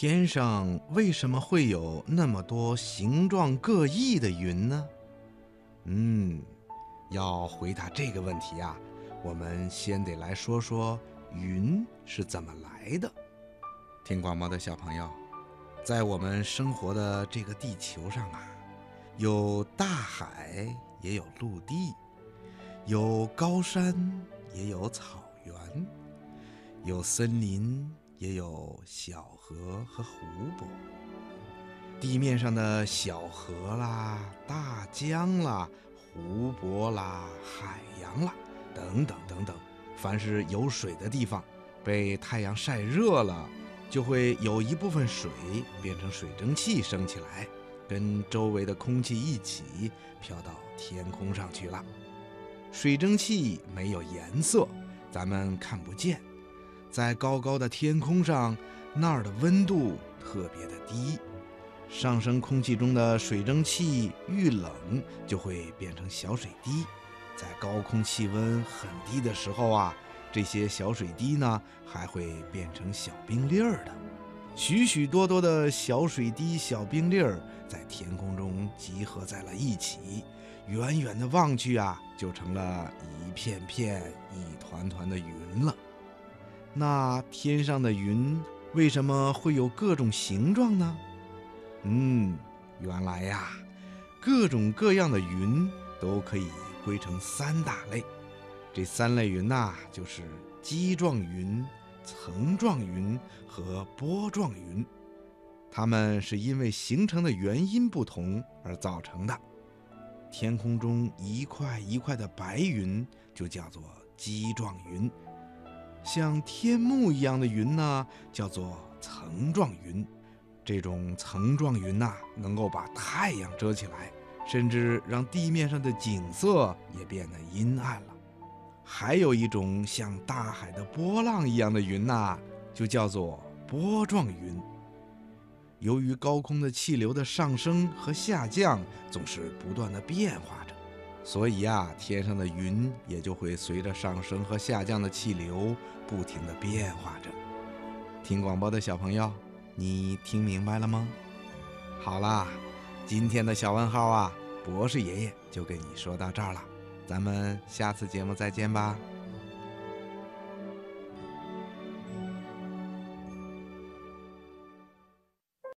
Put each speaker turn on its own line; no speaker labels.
天上为什么会有那么多形状各异的云呢？嗯，要回答这个问题啊，我们先得来说说云是怎么来的。听广播的小朋友，在我们生活的这个地球上啊，有大海，也有陆地，有高山，也有草原，有森林。也有小河和湖泊，地面上的小河啦、大江啦、湖泊啦、海洋啦，等等等等，凡是有水的地方，被太阳晒热了，就会有一部分水变成水蒸气升起来，跟周围的空气一起飘到天空上去了。水蒸气没有颜色，咱们看不见。在高高的天空上，那儿的温度特别的低，上升空气中的水蒸气遇冷就会变成小水滴。在高空气温很低的时候啊，这些小水滴呢还会变成小冰粒儿的。许许多多的小水滴、小冰粒儿在天空中集合在了一起，远远的望去啊，就成了一片片、一团团的云了。那天上的云为什么会有各种形状呢？嗯，原来呀，各种各样的云都可以归成三大类。这三类云呐，就是基状云、层状云和波状云。它们是因为形成的原因不同而造成的。天空中一块一块的白云就叫做基状云。像天幕一样的云呢，叫做层状云。这种层状云呐，能够把太阳遮起来，甚至让地面上的景色也变得阴暗了。还有一种像大海的波浪一样的云呐，就叫做波状云。由于高空的气流的上升和下降总是不断的变化。所以啊，天上的云也就会随着上升和下降的气流不停地变化着。听广播的小朋友，你听明白了吗？好啦，今天的小问号啊，博士爷爷就跟你说到这儿了，咱们下次节目再见吧。